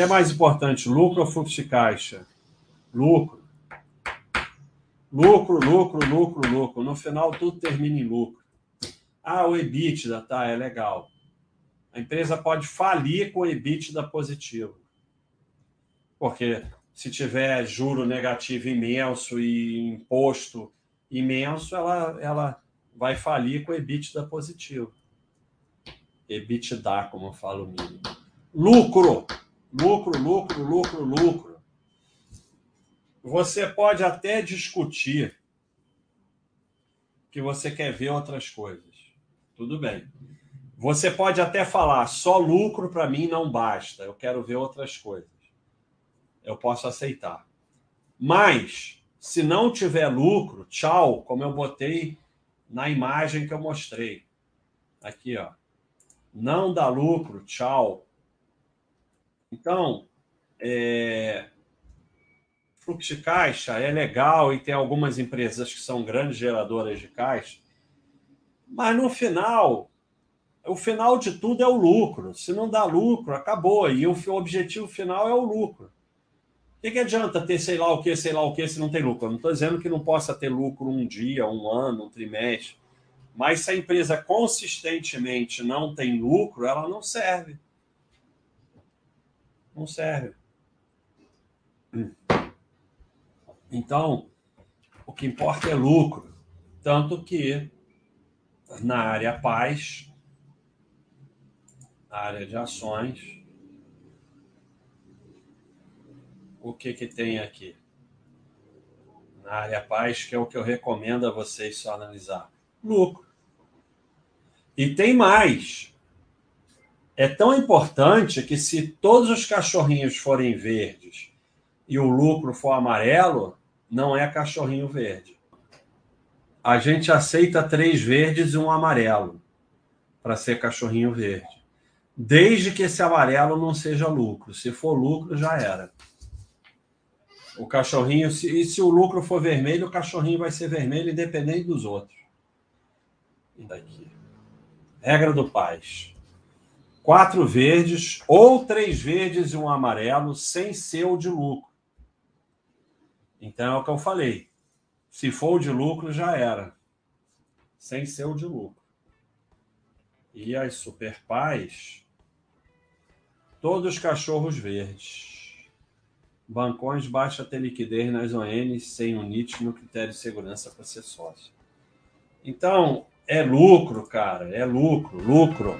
que é mais importante, lucro ou fluxo de caixa? Lucro. Lucro, lucro, lucro, lucro. No final, tudo termina em lucro. Ah, o EBITDA, tá, é legal. A empresa pode falir com o EBITDA positivo. Porque se tiver juro negativo imenso e imposto imenso, ela, ela vai falir com o EBITDA positivo. EBITDA, como eu falo mínimo. Lucro, lucro, lucro, lucro, lucro. Você pode até discutir que você quer ver outras coisas. Tudo bem. Você pode até falar, só lucro para mim não basta, eu quero ver outras coisas. Eu posso aceitar. Mas, se não tiver lucro, tchau, como eu botei na imagem que eu mostrei. Aqui, ó. Não dá lucro, tchau. Então, é... fluxo de caixa é legal e tem algumas empresas que são grandes geradoras de caixa, mas no final, o final de tudo é o lucro. Se não dá lucro, acabou. E o objetivo final é o lucro. O que, que adianta ter sei lá o que, sei lá o que, se não tem lucro? Eu não estou dizendo que não possa ter lucro um dia, um ano, um trimestre. Mas se a empresa consistentemente não tem lucro, ela não serve. Não serve. Então, o que importa é lucro. Tanto que na área paz, área de ações, o que, que tem aqui? Na área paz, que é o que eu recomendo a vocês só analisar. Lucro. E tem mais. É tão importante que se todos os cachorrinhos forem verdes e o lucro for amarelo, não é cachorrinho verde. A gente aceita três verdes e um amarelo para ser cachorrinho verde. Desde que esse amarelo não seja lucro. Se for lucro, já era. O cachorrinho, se, e se o lucro for vermelho, o cachorrinho vai ser vermelho independente dos outros. E daqui. Regra do Paz. Quatro verdes ou três verdes e um amarelo sem ser o de lucro. Então é o que eu falei. Se for o de lucro, já era. Sem ser o de lucro. E as super pais, todos cachorros verdes. Bancões baixa ter liquidez nas ONs sem um NIT no critério de segurança para ser sócio. Então, é lucro, cara, é lucro, lucro.